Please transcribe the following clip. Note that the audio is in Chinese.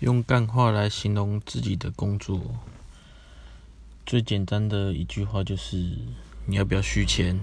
用干话来形容自己的工作，最简单的一句话就是：你要不要续签？